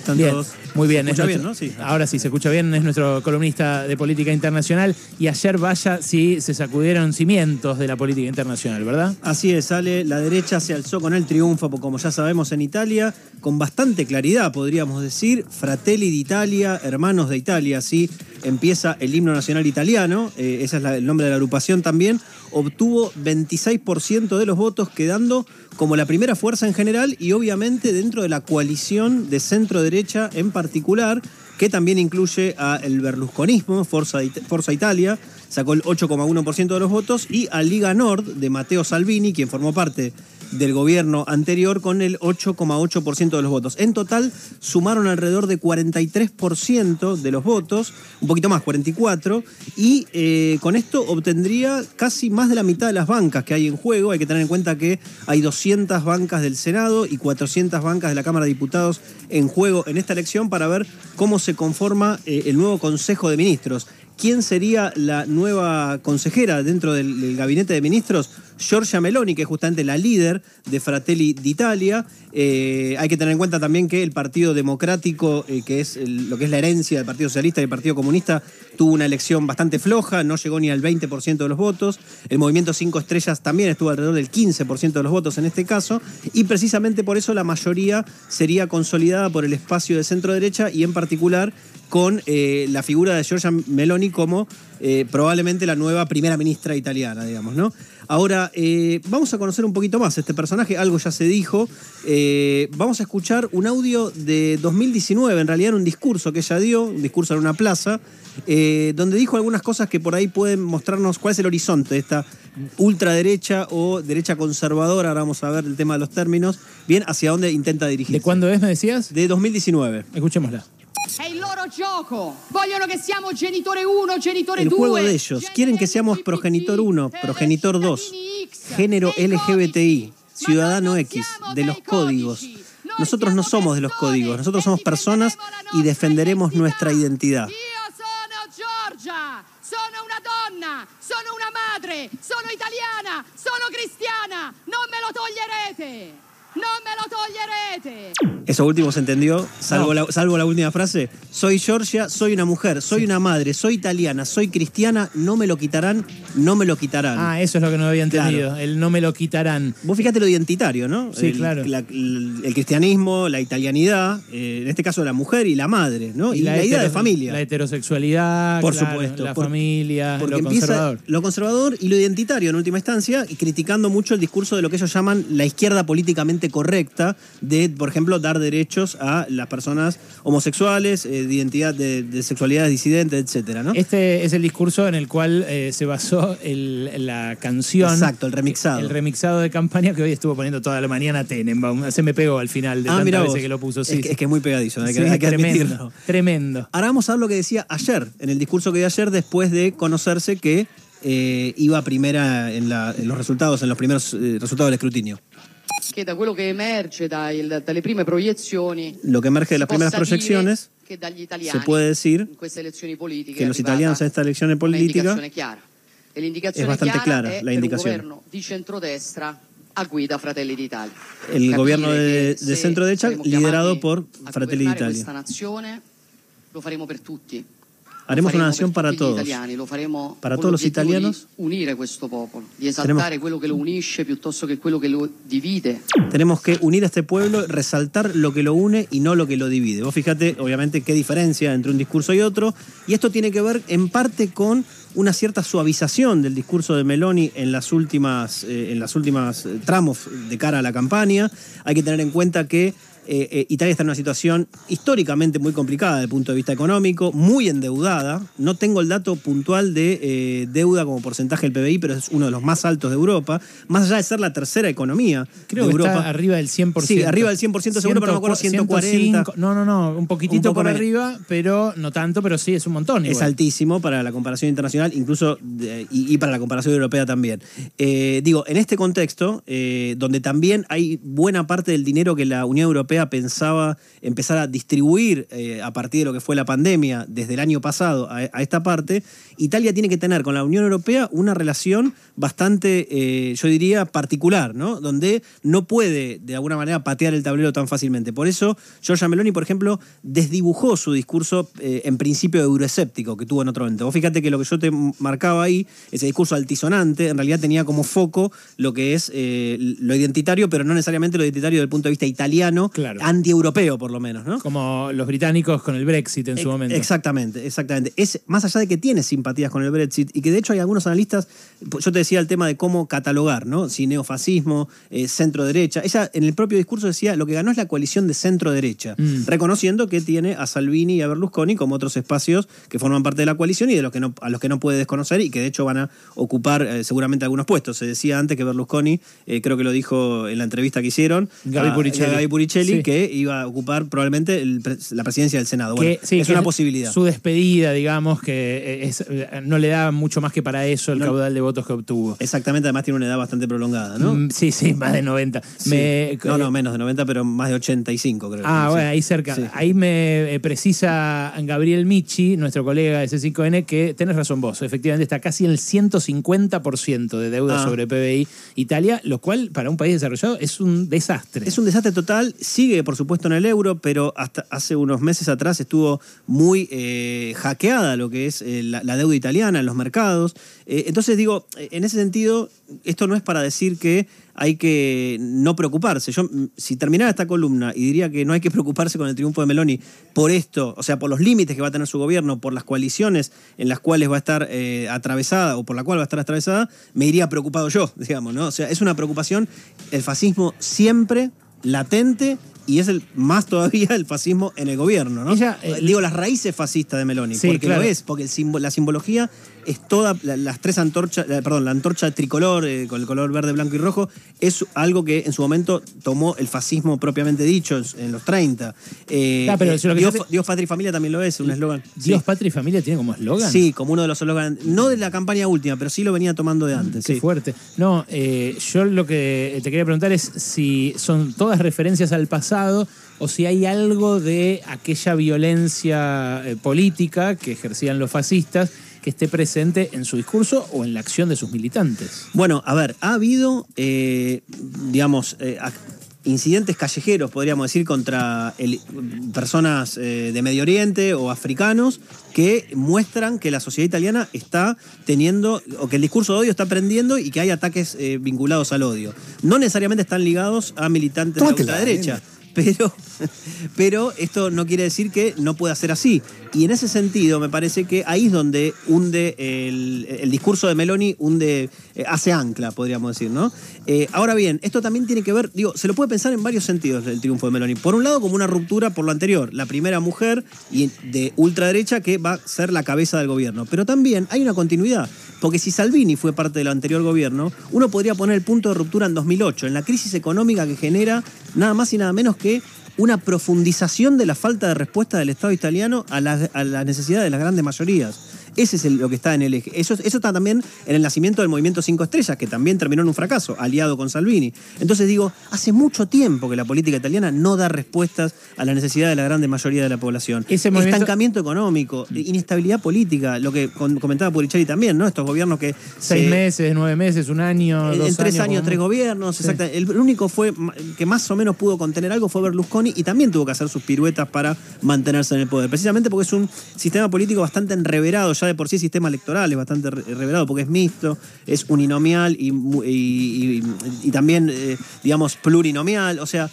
Están Bien, todos- muy bien. ¿Se bien, no? Sí. Ahora sí, se escucha bien, es nuestro columnista de política internacional. Y ayer, vaya, sí, se sacudieron cimientos de la política internacional, ¿verdad? Así es, Ale, la derecha se alzó con el triunfo, como ya sabemos, en Italia, con bastante claridad, podríamos decir. Fratelli d'Italia, hermanos de Italia, así empieza el himno nacional italiano, eh, ese es el nombre de la agrupación también. Obtuvo 26% de los votos, quedando como la primera fuerza en general y obviamente dentro de la coalición de centro-derecha en particular, que también incluye a el berlusconismo, Forza, Forza Italia, sacó el 8,1% de los votos, y a Liga Nord de Matteo Salvini, quien formó parte del gobierno anterior, con el 8,8% de los votos. En total sumaron alrededor de 43% de los votos, un poquito más, 44%, y eh, con esto obtendría casi más de la mitad de las bancas que hay en juego. Hay que tener en cuenta que hay 200 bancas del Senado y 400 bancas de la Cámara de Diputados en juego en esta elección para ver cómo se conforma eh, el nuevo Consejo de Ministros. ¿Quién sería la nueva consejera dentro del, gabinete de ministros? Giorgia Meloni, que es justamente la líder de Fratelli d'Italia. Eh, hay que tener en cuenta también que el Partido Democrático, eh, que es el- lo que es la herencia del Partido Socialista y del Partido Comunista, tuvo una elección bastante floja, no llegó ni al 20% de los votos. El Movimiento Cinco Estrellas también estuvo alrededor del 15% de los votos en este caso. Y precisamente por eso la mayoría sería consolidada por el espacio de centro derecha y en particular con eh, la figura de Giorgia Meloni como eh, probablemente la nueva primera ministra italiana, digamos, ¿no? Ahora, eh, vamos a conocer un poquito más este personaje, algo ya se dijo. Vamos a escuchar un audio de 2019, en realidad un discurso que ella dio, un discurso en una plaza, donde dijo algunas cosas que por ahí pueden mostrarnos cuál es el horizonte de esta ultraderecha o derecha conservadora, ahora vamos a ver el tema de los términos, bien hacia dónde intenta dirigirse. ¿De cuándo es, me decías? De 2019. Escuchémosla. È il loro gioco. Vogliono che siamo genitore 1, genitore El 2. juego de ellos. Quieren que seamos progenitor 1, progenitor 2, género LGBTI, ciudadano X, de los códigos. Nosotros no somos de los códigos, nosotros somos personas y defenderemos nuestra identidad. Sono una donna, sono una madre, sono italiana, sono cristiana. Non me lo toglierete. Non me lo toglierete. Eso último se entendió, salvo, No. la, salvo la última frase. Soy Georgia, soy una mujer, soy una madre, soy italiana, soy cristiana, no me lo quitarán, no me lo quitarán. Ah, eso es lo que no había entendido. Claro. El no me lo quitarán. Vos fíjate lo identitario, ¿no? Sí, el, claro. la- el, el cristianismo, la italianidad, eh, en este caso la mujer y la madre, ¿no? Y, la, idea de familia. La heterosexualidad, Por claro, supuesto. la por- familia, porque lo empieza conservador. Lo conservador y lo identitario en última instancia, y criticando mucho el discurso de lo que ellos llaman la izquierda políticamente correcta, de, por ejemplo, dar derechos a las personas homosexuales, eh, de identidad, de, de sexualidades disidentes, etcétera, ¿no? Este es el discurso en el cual eh, se basó el- la canción. Exacto, el remixado. El remixado de campaña que hoy estuvo poniendo toda la mañana Tenenbaum. Se me pegó al final de ah, tantas veces que lo puso. es, Sí, que, es que es muy pegadizo, hay que, Sí, hay que tremendo, admitirlo. tremendo. Ahora vamos a ver lo que decía ayer, en el discurso que dio ayer después de conocerse que eh, iba primera en, la- en los resultados, en los primeros eh, resultados del escrutinio. Che da quello che emerge dai- dalle prime proiezioni Lo que emerge de las primeras proyecciones che dagli italiani se puede decir in queste elezioni politiche que los italianos en esta elección política un'indicazione chiara. E l'indicazione Es bastante clara, la di centrodestra a guida Fratelli d'Italia. el gobierno de, centro derecha liderado por a Fratelli d'Italia. questa nazione lo faremo per tutti. Haremos una nación para todos. Para todos los italianos. Tenemos que unir a este pueblo, resaltar lo que lo une y no lo que lo divide. Vos fíjate, obviamente, qué diferencia entre un discurso y otro. Y esto tiene que ver en parte con una cierta suavización del discurso de Meloni en las últimas, eh, en las últimas eh, tramos de cara a la campaña. Hay que tener en cuenta que eh, eh, Italia está en una situación históricamente muy complicada desde el punto de vista económico, muy endeudada. No tengo el dato puntual de eh, deuda como porcentaje del PBI, pero es uno de los más altos de Europa. Más allá de ser la tercera economía Creo de que Europa. está arriba del 100%. Sí, arriba del 100% seguro, pero no me acuerdo, 140. 105, No, no, no, un poquitito Un por menos. arriba, pero no tanto, pero sí, es un montón. Es altísimo para la comparación internacional, incluso de- y, y para la comparación europea también. Digo, en este contexto, donde también hay buena parte del dinero que la Unión Europea Pensaba empezar a distribuir eh, a partir de lo que fue la pandemia desde el año pasado a, esta parte, Italia tiene que tener con la Unión Europea una relación bastante, eh, yo diría, particular, ¿no? Donde no puede de alguna manera patear el tablero tan fácilmente. Por eso, Giorgia Meloni, por ejemplo, desdibujó su discurso eh, en principio euroescéptico que tuvo en otro momento. Vos fíjate que lo que yo te marcaba ahí, ese discurso altisonante, en realidad tenía como foco lo que es lo identitario, pero no necesariamente lo identitario desde el punto de vista italiano, Claro. anti-europeo por lo menos, ¿no? Como los británicos con el Brexit en su momento. Exactamente, exactamente. Es más allá de que tiene simpatías con el Brexit y que de hecho hay algunos analistas, yo te decía el tema de cómo catalogar, ¿no? Si neofascismo, eh, centro derecha. Ella en el propio discurso decía lo que ganó es la coalición de centro derecha, Mm. reconociendo que tiene a Salvini y a Berlusconi como otros espacios que forman parte de la coalición y de los que no, a los que no puede desconocer y que de hecho van a ocupar eh, seguramente algunos puestos. Se decía antes que Berlusconi, eh, creo que lo dijo en la entrevista que hicieron, Gaby a- Puricelli. a Gaby Puricelli, Sí. que iba a ocupar probablemente el la presidencia del Senado. Bueno, sí, es que una posibilidad. Su despedida, digamos, que eh, es- eh, no le da mucho más que para eso el No. caudal de votos que obtuvo. Exactamente, además tiene una edad bastante prolongada, ¿no? Mm, Sí, sí, más de 90. Sí. Me- no, no, menos de 90, pero más de 85, creo. Ah, Sí. bueno, ahí cerca. Sí. Ahí me eh, precisa Gabriel Michi, nuestro colega de C5N, que tenés razón vos. Efectivamente está casi en el 150% de deuda Ah. sobre PBI Italia, lo cual para un país desarrollado es un desastre. Es un desastre total, sigue por supuesto en el euro, pero hasta hace unos meses atrás estuvo muy eh, hackeada lo que es eh, la, deuda italiana en los mercados. Eh, entonces digo, en ese sentido, esto no es para decir que hay que no preocuparse. Yo, mm, si terminara esta columna y diría que no hay que preocuparse con el triunfo de Meloni por esto, o sea, por los límites que va a tener su gobierno, por las coaliciones en las cuales va a estar atravesada o por la cual va a estar atravesada, me iría preocupado yo, digamos, ¿no? O sea, es una preocupación el fascismo siempre latente y es el más todavía el fascismo en el gobierno, ¿no? Ella, eh, Digo, las raíces fascistas de Meloni, Sí, porque claro. lo es, porque el simbo- la simbología es toda, la- las tres antorchas, la- perdón, la antorcha tricolor eh, con el color verde, blanco y rojo, es algo que en su momento tomó el fascismo propiamente dicho en, en los 30. Eh, Ah, pero eh, lo que Dios, patria y familia también lo es, un eslogan. Dios, Sí. patria y familia tiene como eslogan. Sí, como uno de los eslogans, no de la campaña última, pero sí lo venía tomando de antes. Qué sí. fuerte. No, yo lo que te quería preguntar es si son todas referencias al pasado o si hay algo de aquella violencia política que ejercían los fascistas que esté presente en su discurso o en la acción de sus militantes. Bueno, a ver, ha habido, eh, digamos, eh, incidentes callejeros, podríamos decir, contra el- personas eh, de Medio Oriente o africanos que muestran que la sociedad italiana está teniendo, o que el discurso de odio está aprendiendo y que hay ataques eh, vinculados al odio. No necesariamente están ligados a militantes de la ultraderecha. Pero, pero esto no quiere decir que no pueda ser así. Y en ese sentido, me parece que ahí es donde hunde el, el discurso de Meloni, hunde, eh, hace ancla, podríamos decir, ¿no? Eh, ahora bien, esto también tiene que ver, digo, se lo puede pensar en varios sentidos el triunfo de Meloni. Por un lado, como una ruptura por lo anterior, la primera mujer y de ultraderecha que va a ser la cabeza del gobierno. Pero también hay una continuidad, porque si Salvini fue parte del anterior gobierno, uno podría poner el punto de ruptura en 2008, en la crisis económica que genera nada más y nada menos que una profundización de la falta de respuesta del Estado italiano a las a las necesidades de las grandes mayorías. Ese es el- lo que está en el eje. Eso, eso está también en el nacimiento del movimiento Cinco Estrellas, que también terminó en un fracaso, aliado con Salvini. Entonces digo, hace mucho tiempo que la política italiana no da respuestas a las necesidades de la grande mayoría de la población. Ese movimiento- Estancamiento económico, inestabilidad política, lo que comentaba Puricelli también, ¿no? Estos gobiernos que... Seis se- meses, nueve meses, un año, en, dos en tres años, tres gobiernos, Sí. El único fue que más o menos pudo contener algo fue Berlusconi y también tuvo que hacer sus piruetas para mantenerse en el poder. Precisamente porque es un sistema político bastante enreverado, ya por sí el sistema electoral es bastante re- enreverado porque es mixto, es uninomial y- y- y también, eh, digamos, plurinomial, o sea.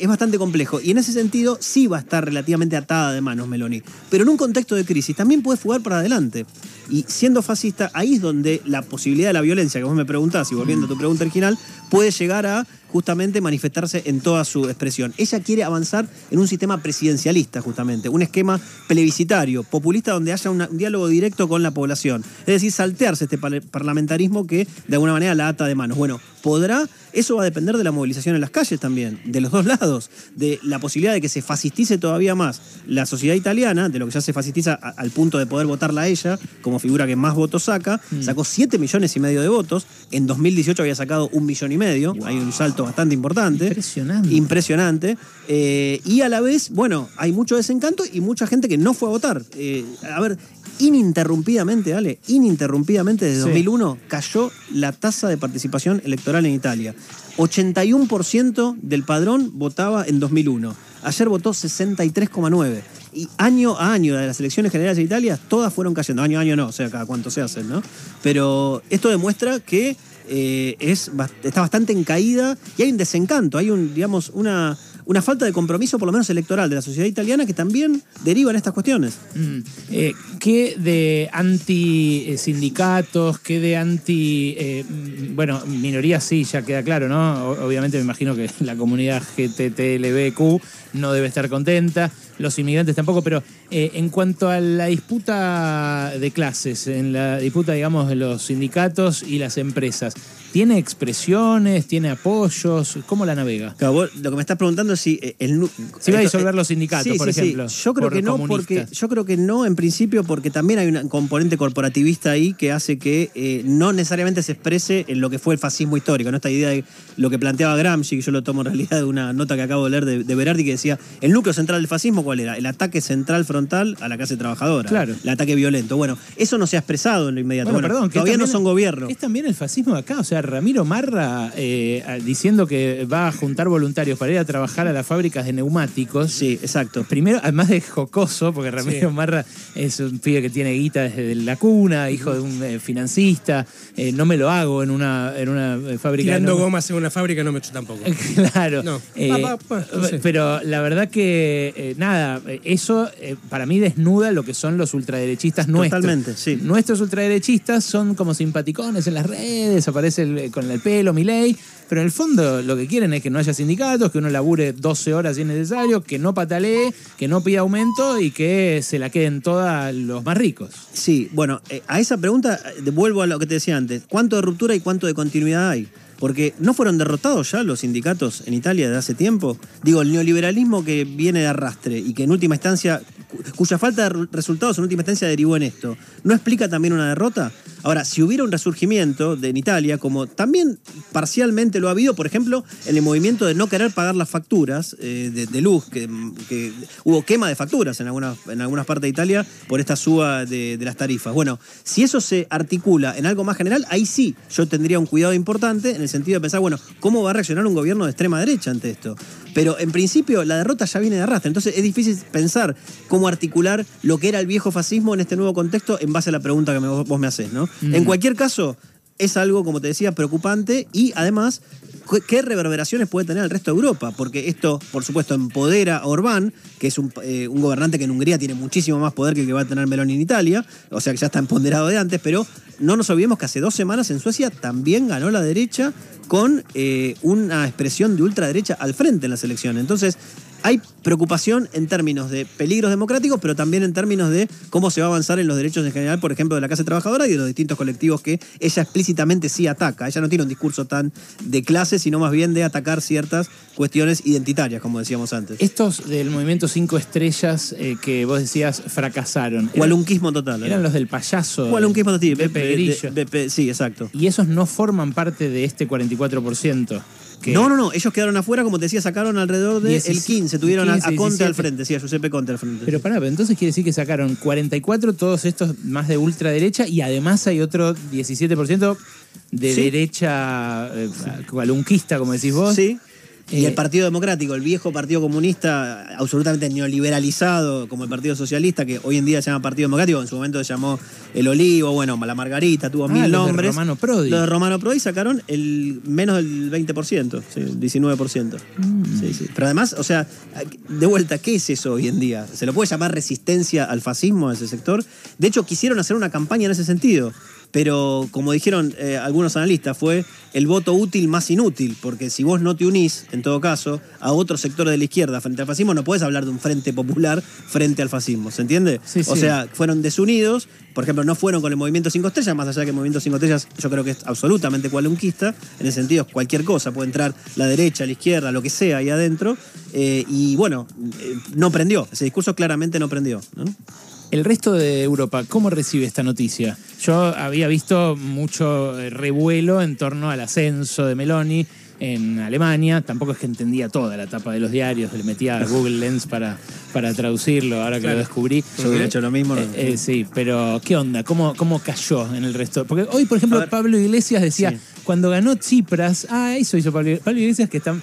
Es bastante complejo y en ese sentido sí va a estar relativamente atada de manos Meloni. Pero en un contexto de crisis también puede jugar para adelante. Y siendo fascista, ahí es donde la posibilidad de la violencia que vos me preguntás, y volviendo a tu pregunta original, puede llegar a justamente manifestarse en toda su expresión. Ella quiere avanzar en un sistema presidencialista, justamente, un esquema plebiscitario, populista, donde haya un diálogo directo con la población. Es decir, saltearse este par- parlamentarismo que de alguna manera la ata de manos. Bueno, ¿podrá eso va a depender de la movilización en las calles también, de los dos lados, de la posibilidad de que se fascistice todavía más la sociedad italiana, de lo que ya se fascistiza a- al punto de poder votarla a ella como figura que más votos saca. Sacó 7 millones y medio de votos. En 2018 había sacado un millón y medio. Hay un salto bastante importante. Impresionante. Impresionante. Eh, y a la vez, bueno, hay mucho desencanto y mucha gente que no fue a votar. Eh, a ver, ininterrumpidamente, Ale, ininterrumpidamente desde Sí. 2001 cayó la tasa de participación electoral en Italia. 81% del padrón votaba en 2001. Ayer votó 63,9. Y año a año de las elecciones generales de Italia, todas fueron cayendo. Año a año no, o sea, cada cuánto se hacen, ¿no? Pero esto demuestra que eh, es, está bastante en caída y hay un desencanto, hay un, digamos, una, una falta de compromiso, por lo menos electoral, de la sociedad italiana que también deriva en estas cuestiones. Mm. Eh, ¿Qué de anti-sindicatos? ¿Qué de anti. eh, mm, bueno, minorías sí, ya queda claro, ¿no? Obviamente me imagino que la comunidad GTTLBQ no debe estar contenta, los inmigrantes tampoco, pero eh, en cuanto a la disputa de clases, en la disputa, digamos, de los sindicatos y las empresas, ¿tiene expresiones, tiene apoyos? ¿Cómo la navega? Claro, vos lo que me estás preguntando es si eh, el Si va a disolver eh, los sindicatos, sí, por sí, sí. ejemplo, Yo creo que no, porque yo creo que no en principio porque también hay un componente corporativista ahí que hace que eh, no necesariamente se exprese en lo que fue el fascismo histórico, ¿no? Esta idea de lo que planteaba Gramsci, que yo lo tomo en realidad de una nota que acabo de leer de, de Berardi que decía, el núcleo central del fascismo ¿cuál era? El ataque central frontal a la clase trabajadora. Claro. El ataque violento. Bueno, eso no se ha expresado en lo inmediato. Bueno, Bueno, perdón, que todavía no son gobierno. Es también el fascismo de acá. O sea, Ramiro Marra eh, diciendo que va a juntar voluntarios para ir a trabajar a las fábricas de neumáticos. Sí, exacto. Primero, además de jocoso, porque Ramiro Marra es un pibe que tiene guita desde la cuna, hijo de un eh, financista. eh, no me lo hago en una, en una fábrica de Tirando neumáticos. gomas en una fábrica no me echo tampoco. Claro. No. No sé. Pero la verdad que, nada, eso para mí desnuda lo que son los ultraderechistas nuestros. Totalmente, sí. Nuestros ultraderechistas son como simpaticones en las redes, aparece el- con el pelo, mi ley. Pero en el fondo lo que quieren es que no haya sindicatos, que uno labure 12 horas si es necesario, que no patalee, que no pida aumento y que se la queden todas los más ricos. Sí, bueno, eh, a esa pregunta eh, vuelvo a lo que te decía antes. ¿Cuánto de ruptura y cuánto de continuidad hay? Porque no fueron derrotados ya los sindicatos en Italia desde hace tiempo. Digo, el neoliberalismo que viene de arrastre y que en última instancia, cu- cuya falta de re- resultados en última instancia derivó en esto, ¿no explica también una derrota? Ahora, si hubiera un resurgimiento de, en Italia, como también parcialmente lo ha habido, por ejemplo, en el movimiento de no querer pagar las facturas eh, de, de luz, que, que hubo quema de facturas en algunas, en algunas partes de Italia por esta suba de, de las tarifas. Bueno, si eso se articula en algo más general, ahí sí yo tendría un cuidado importante en el sentido de pensar, bueno, ¿cómo va a reaccionar un gobierno de extrema derecha ante esto? Pero en principio la derrota ya viene de arrastre, entonces es difícil pensar cómo articular lo que era el viejo fascismo en este nuevo contexto en base a la pregunta que me- vos me haces, ¿no? En cualquier caso, es algo, como te decía, preocupante y además, ¿qué- ¿qué reverberaciones puede tener el resto de Europa? Porque esto, por supuesto, empodera a Orbán, que es un, eh, un gobernante que en Hungría tiene muchísimo más poder que el que va a tener Meloni en Italia, o sea que ya está empoderado de antes, pero no nos olvidemos que hace dos semanas en Suecia también ganó la derecha con eh, una expresión de ultraderecha al frente en las elecciones. Entonces, hay preocupación en términos de peligros democráticos, pero también en términos de cómo se va a avanzar en los derechos en general, por ejemplo, de la clase trabajadora y de los distintos colectivos que ella explícitamente sí ataca. Ella no tiene un discurso tan de clase, sino más bien de atacar ciertas cuestiones identitarias, como decíamos antes. Estos del movimiento Cinco Estrellas eh, que vos decías fracasaron. ¿eran- Cualunquismo total. ¿eh? Eran los del payaso. Cualunquismo total. sí, Pepe Grillo. sí, exacto. Y esos no forman parte de este 44%. Que No, no, no, ellos quedaron afuera, como te decía, sacaron alrededor del Diecis- 15, tuvieron a- 15, a, Conte al 17. frente, sí, a Giuseppe Conte al frente. Pero pará, pero entonces quiere decir que sacaron 44 todos estos más de ultraderecha y además hay otro 17% de Sí. derecha eh, como decís vos. Sí. Y Eh, el Partido Democrático, el viejo Partido Comunista, absolutamente neoliberalizado, como el Partido Socialista, que hoy en día se llama Partido Democrático, en su momento se llamó El Olivo, bueno, la Margarita, tuvo Ah, mil los de nombres. Romano Prodi. Los de Romano Prodi sacaron el menos del 20%, sí, el 19%. Mm. Sí, sí. Pero además, o sea, de vuelta, ¿qué es eso hoy en día? ¿Se lo puede llamar resistencia al fascismo a ese sector? De hecho, quisieron hacer una campaña en ese sentido. Pero como dijeron eh, algunos analistas, fue el voto útil más inútil, porque si vos no te unís, en todo caso, a otro sector de la izquierda frente al fascismo, no podés hablar de un frente popular frente al fascismo, ¿se entiende? Sí, o sí. sea, fueron desunidos, por ejemplo, no fueron con el movimiento Cinco Estrellas, más allá que el movimiento Cinco Estrellas yo creo que es absolutamente cualunquista, en el sentido es cualquier cosa, puede entrar la derecha, la izquierda, lo que sea ahí adentro, eh, y bueno, eh, no prendió, ese discurso claramente no prendió. ¿no? El resto de Europa, ¿cómo recibe esta noticia? Yo había visto mucho eh, revuelo en torno al ascenso de Meloni en Alemania. Tampoco es que entendía toda la tapa de los diarios, le metía a Google Lens para, para traducirlo, ahora que lo descubrí. Yo hubiera hecho lo mismo. ¿no? Eh, eh, sí, pero ¿qué onda? ¿Cómo, ¿Cómo cayó en el resto? Porque hoy, por ejemplo. Pablo Iglesias decía, Sí. cuando ganó Tsipras, ah, eso hizo Pablo, Pablo Iglesias, que está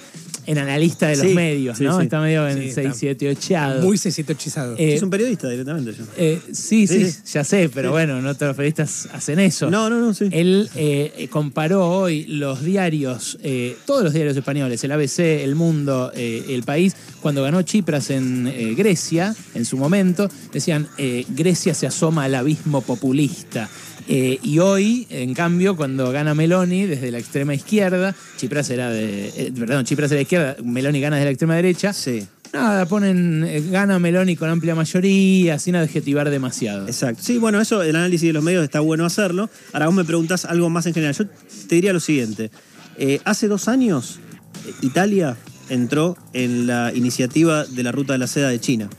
en analista de los Sí, medios, sí, ¿no? sí. Está medio en Sí, 6, está 7, 8. Muy cecito hechizado. Eh, es un periodista directamente. yo. eh, sí, sí, Sí, sí. ya sé, pero bueno, no todos los periodistas hacen eso. No, no, no, sí. Él eh, eh, comparó hoy los diarios, eh, todos los diarios españoles, el ABC, El Mundo, eh, El País, cuando ganó Chipras en eh, Grecia, en su momento, decían, eh, Grecia se asoma al abismo populista. Eh, y hoy, en cambio, cuando gana Meloni desde la extrema izquierda, Chipras era de. eh, perdón, Chipras era de izquierda, Meloni gana desde la extrema derecha. Sí, Nada, ponen, eh, gana Meloni con amplia mayoría, sin adjetivar demasiado. exacto. Sí, bueno, eso, el análisis de los medios está bueno hacerlo. Ahora vos me preguntás algo más en general. Yo te diría lo siguiente. Eh, hace dos años, eh, Italia entró en la iniciativa de la Ruta de la Seda de China.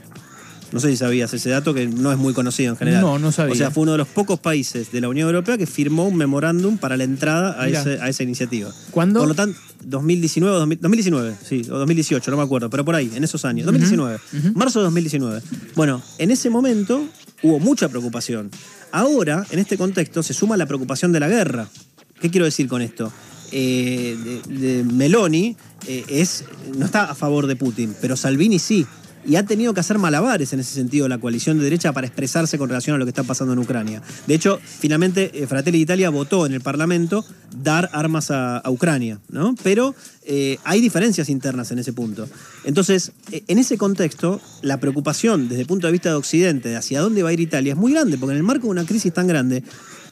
No sé si sabías ese dato, que no es muy conocido en general. No, no sabía. O sea, fue uno de los pocos países de la Unión Europea que firmó un memorándum para la entrada a, Mirá. ese- a esa iniciativa. ¿Cuándo? Por lo tanto, 2019, o 2000 2019, sí, o 2018, no me acuerdo, pero por ahí, en esos años. 2019, marzo de 2019. Bueno, en ese momento hubo mucha preocupación. Ahora, en este contexto, se suma la preocupación de la guerra. ¿Qué quiero decir con esto? Eh, de- de Meloni eh, es, no está a favor de Putin, pero Salvini sí. Y ha tenido que hacer malabares en ese sentido la coalición de derecha para expresarse con relación a lo que está pasando en Ucrania. De hecho, finalmente eh, Fratelli d'Italia votó en el Parlamento dar armas a, Ucrania, ¿no? Pero eh, hay diferencias internas en ese punto. Entonces, eh, en ese contexto, la preocupación desde el punto de vista de Occidente de hacia dónde va a ir Italia es muy grande, porque en el marco de una crisis tan grande,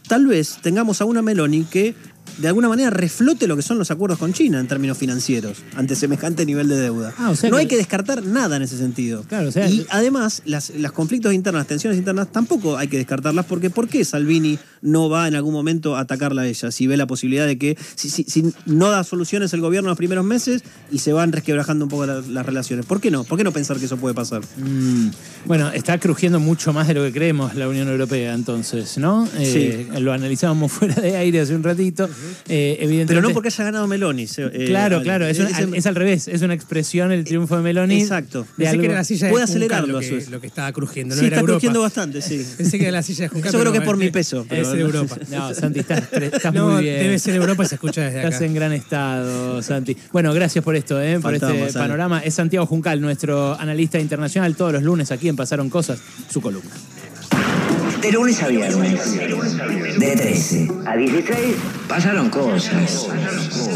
tal vez tengamos a una Meloni que de alguna manera reflote lo que son los acuerdos con China en términos financieros ante semejante nivel de deuda. Ah, o sea no que- hay que descartar nada en ese sentido. Claro, o sea, y además, las, las conflictos internas, las tensiones internas, tampoco hay que descartarlas porque ¿por qué Salvini no va en algún momento a atacarla a ella? Si ve la posibilidad de que, si, si- si no da soluciones el gobierno en los primeros meses y se van resquebrajando un poco la- las relaciones. ¿Por qué no? ¿Por qué no pensar que eso puede pasar? Mm, bueno, está crujiendo mucho más de lo que creemos la Unión Europea, entonces, ¿no? Eh, Lo analizábamos fuera de aire hace un ratito. Eh, evidentemente. Pero no porque haya ganado Meloni. eh, Claro, claro, es, Eh, es al revés, es una expresión el triunfo de Meloni. Exacto. de Pensé algo- que era la silla de puede acelerarlo, lo que, es. lo que estaba crujiendo. Sí, no era está Europa. crujiendo bastante, sí. Pensé que era la silla de Juncal. Eso creo que es por mi peso. pero- Debe ser Europa. No, Santi, estás, estás no, muy bien. debe ser Europa y se escucha desde Estás acá. en gran estado, Santi. Bueno, gracias por esto, ¿eh? por este panorama. Es Santiago Juncal, nuestro analista internacional, todos los lunes aquí en Pasaron Cosas, su columna. De lunes a viernes, de 13 a 16, pasaron cosas.